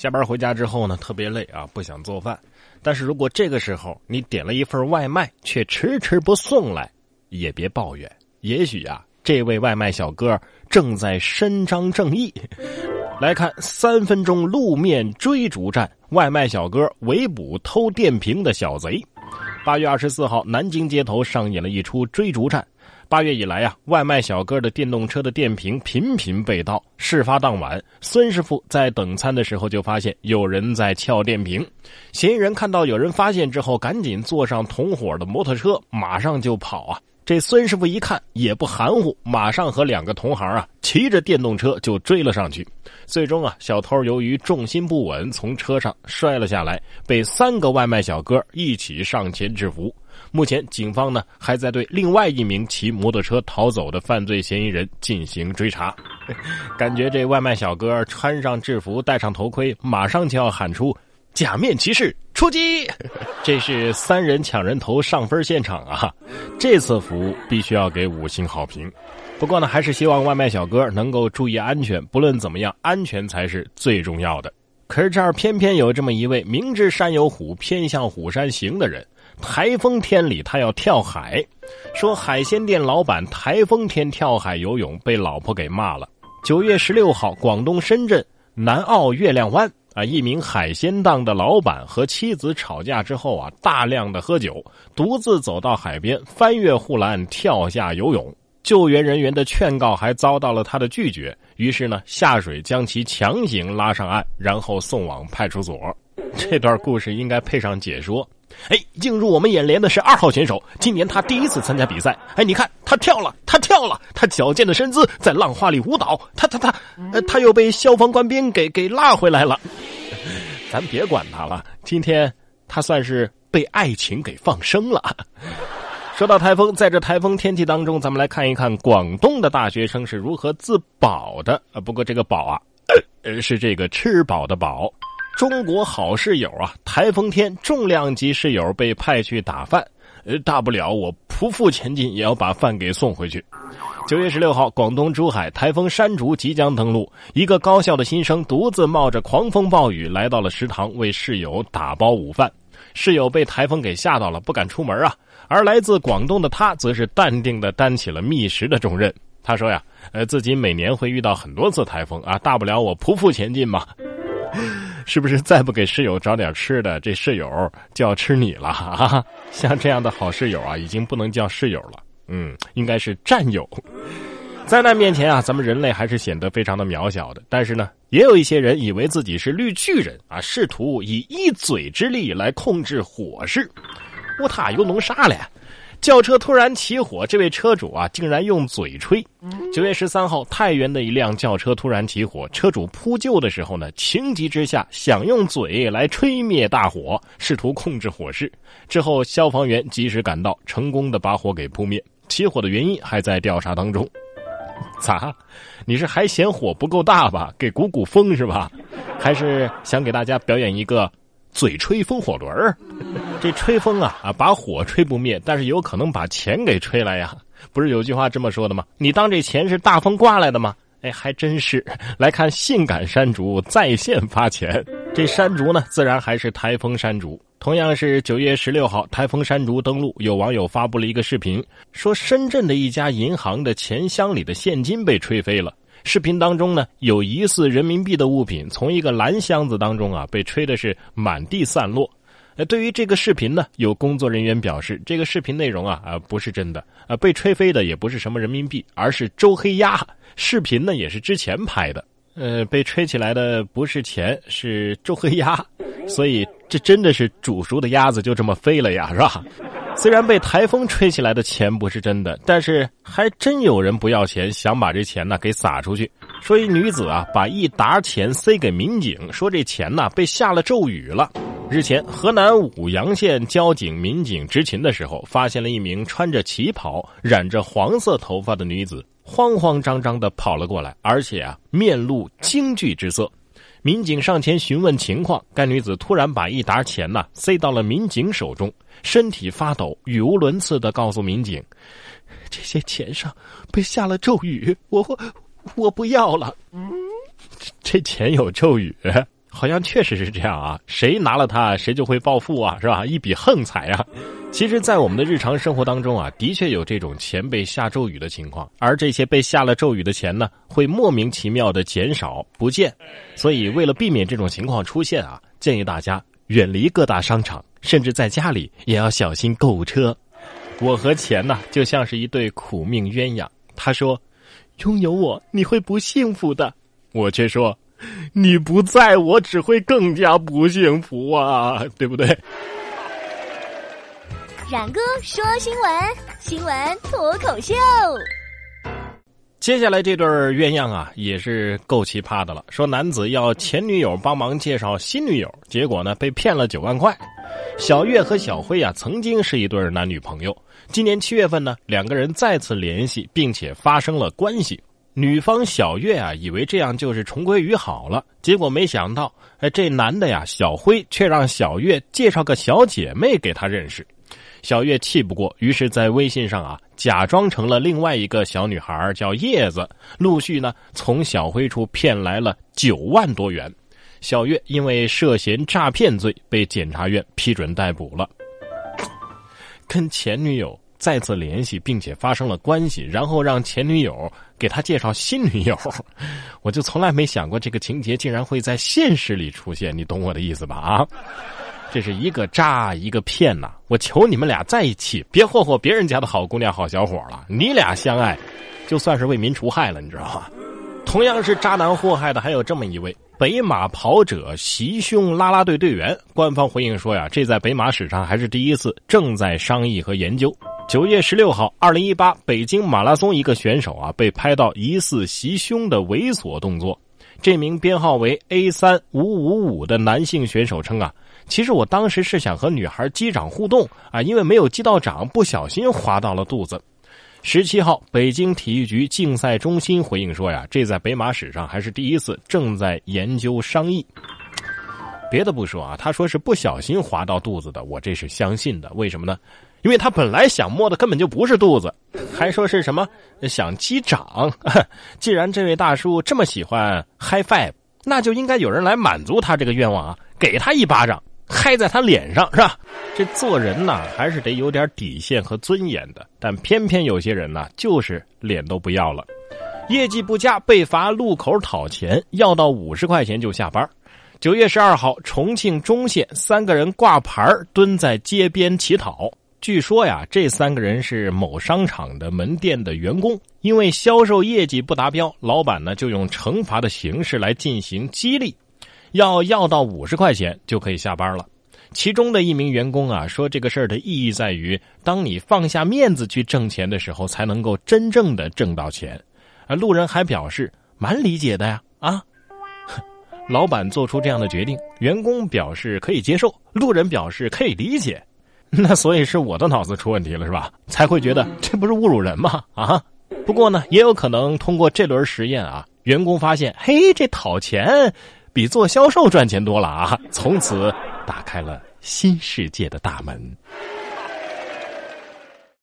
下班回家之后呢，特别累啊，不想做饭。但是如果这个时候你点了一份外卖，却迟迟不送来，也别抱怨，也许啊，这位外卖小哥正在伸张正义。来看三分钟路面追逐战，外卖小哥围捕偷电瓶的小贼。八月二十四号，南京街头上演了一出追逐战。八月以来啊，外卖小哥的电动车的电瓶频频被盗。事发当晚，孙师傅在等餐的时候就发现有人在撬电瓶。嫌疑人看到有人发现之后，赶紧坐上同伙的摩托车，马上就跑啊。这孙师傅一看也不含糊，马上和两个同行啊骑着电动车就追了上去。最终啊，小偷由于重心不稳，从车上摔了下来，被三个外卖小哥一起上前制服。目前，警方呢还在对另外一名骑摩托车逃走的犯罪嫌疑人进行追查。感觉这外卖小哥穿上制服，戴上头盔，马上就要喊出。假面骑士出击！这是三人抢人头上分现场啊！这次服务必须要给五星好评。不过呢，还是希望外卖小哥能够注意安全。不论怎么样，安全才是最重要的。可是这儿偏偏有这么一位明知山有虎，偏向虎山行的人。台风天里，他要跳海，说海鲜店老板台风天跳海游泳被老婆给骂了。九月十六号，广东深圳南澳月亮湾。啊！一名海鲜档的老板和妻子吵架之后啊，大量的喝酒，独自走到海边，翻越护栏跳下游泳。救援人员的劝告还遭到了他的拒绝，于是呢，下水将其强行拉上岸，然后送往派出所。这段故事应该配上解说。哎，映入我们眼帘的是二号选手，今年他第一次参加比赛。哎，你看他跳了，他跳了，他矫健的身姿在浪花里舞蹈。他他他，呃，他又被消防官兵给给拉回来了。咱别管他了，今天他算是被爱情给放生了。说到台风，在这台风天气当中，咱们来看一看广东的大学生是如何自保的。啊，不过这个保啊，呃，是这个吃饱的饱。中国好室友啊！台风天，重量级室友被派去打饭，呃，大不了我匍匐前进，也要把饭给送回去。九月十六号，广东珠海台风山竹即将登陆，一个高校的新生独自冒着狂风暴雨来到了食堂，为室友打包午饭。室友被台风给吓到了，不敢出门啊。而来自广东的他，则是淡定的担起了觅食的重任。他说呀，呃，自己每年会遇到很多次台风啊，大不了我匍匐前进嘛。是不是再不给室友找点吃的，这室友就要吃你了？哈，像这样的好室友啊，已经不能叫室友了，嗯，应该是战友。灾难面前啊，咱们人类还是显得非常的渺小的。但是呢，也有一些人以为自己是绿巨人啊，试图以一嘴之力来控制火势。我他又弄啥嘞？轿车突然起火，这位车主啊，竟然用嘴吹。九月十三号，太原的一辆轿车突然起火，车主扑救的时候呢，情急之下想用嘴来吹灭大火，试图控制火势。之后，消防员及时赶到，成功的把火给扑灭。起火的原因还在调查当中。咋？你是还嫌火不够大吧？给鼓鼓风是吧？还是想给大家表演一个？嘴吹风火轮儿，这吹风啊啊，把火吹不灭，但是有可能把钱给吹来呀。不是有句话这么说的吗？你当这钱是大风刮来的吗？哎，还真是。来看性感山竹在线发钱，这山竹呢，自然还是台风山竹。同样是九月十六号，台风山竹登陆，有网友发布了一个视频，说深圳的一家银行的钱箱里的现金被吹飞了。视频当中呢，有疑似人民币的物品从一个蓝箱子当中啊被吹的是满地散落。呃，对于这个视频呢，有工作人员表示，这个视频内容啊啊不是真的，啊被吹飞的也不是什么人民币，而是周黑鸭。视频呢也是之前拍的，呃，被吹起来的不是钱，是周黑鸭，所以这真的是煮熟的鸭子就这么飞了呀，是吧？虽然被台风吹起来的钱不是真的，但是还真有人不要钱，想把这钱呢给撒出去。说一女子啊，把一沓钱塞给民警，说这钱呢被下了咒语了。日前，河南舞阳县交警民警执勤的时候，发现了一名穿着旗袍、染着黄色头发的女子，慌慌张张的跑了过来，而且啊面露惊惧之色。民警上前询问情况，该女子突然把一沓钱呢塞到了民警手中，身体发抖，语无伦次的告诉民警：“这些钱上被下了咒语，我我不要了。”嗯这钱有咒语？好像确实是这样啊，谁拿了它，谁就会暴富啊，是吧？一笔横财啊！其实，在我们的日常生活当中啊，的确有这种钱被下咒语的情况，而这些被下了咒语的钱呢，会莫名其妙的减少不见。所以，为了避免这种情况出现啊，建议大家远离各大商场，甚至在家里也要小心购物车。我和钱呢，就像是一对苦命鸳鸯。他说：“拥有我，你会不幸福的。”我却说。你不在我只会更加不幸福啊，对不对？冉哥说新闻，新闻脱口秀。接下来这对鸳鸯啊，也是够奇葩的了。说男子要前女友帮忙介绍新女友，结果呢被骗了九万块。小月和小辉啊，曾经是一对男女朋友。今年七月份呢，两个人再次联系，并且发生了关系。女方小月啊，以为这样就是重归于好了，结果没想到，哎，这男的呀，小辉却让小月介绍个小姐妹给他认识。小月气不过，于是在微信上啊，假装成了另外一个小女孩，叫叶子，陆续呢从小辉处骗来了九万多元。小月因为涉嫌诈骗罪被检察院批准逮捕了，跟前女友。再次联系，并且发生了关系，然后让前女友给他介绍新女友，我就从来没想过这个情节竟然会在现实里出现，你懂我的意思吧？啊，这是一个渣一个骗呐！我求你们俩在一起，别霍霍别人家的好姑娘好小伙了。你俩相爱，就算是为民除害了，你知道吗？同样是渣男祸害的，还有这么一位北马跑者袭胸啦啦队队员，官方回应说呀，这在北马史上还是第一次，正在商议和研究。九月十六号，二零一八北京马拉松一个选手啊，被拍到疑似袭胸的猥琐动作。这名编号为 A 三五五五的男性选手称啊，其实我当时是想和女孩击掌互动啊，因为没有击到掌，不小心划到了肚子。十七号，北京体育局竞赛中心回应说呀，这在北马史上还是第一次，正在研究商议。别的不说啊，他说是不小心划到肚子的，我这是相信的。为什么呢？因为他本来想摸的根本就不是肚子，还说是什么想击掌。既然这位大叔这么喜欢 hi five 那就应该有人来满足他这个愿望啊，给他一巴掌，嗨在他脸上，是吧？这做人呢，还是得有点底线和尊严的。但偏偏有些人呢，就是脸都不要了，业绩不佳被罚路口讨钱，要到五十块钱就下班。九月十二号，重庆忠县三个人挂牌蹲在街边乞讨。据说呀，这三个人是某商场的门店的员工，因为销售业绩不达标，老板呢就用惩罚的形式来进行激励，要要到五十块钱就可以下班了。其中的一名员工啊说，这个事儿的意义在于，当你放下面子去挣钱的时候，才能够真正的挣到钱。而路人还表示蛮理解的呀，啊，老板做出这样的决定，员工表示可以接受，路人表示可以理解。那所以是我的脑子出问题了是吧？才会觉得这不是侮辱人吗？啊！不过呢，也有可能通过这轮实验啊，员工发现，嘿，这讨钱比做销售赚钱多了啊！从此打开了新世界的大门。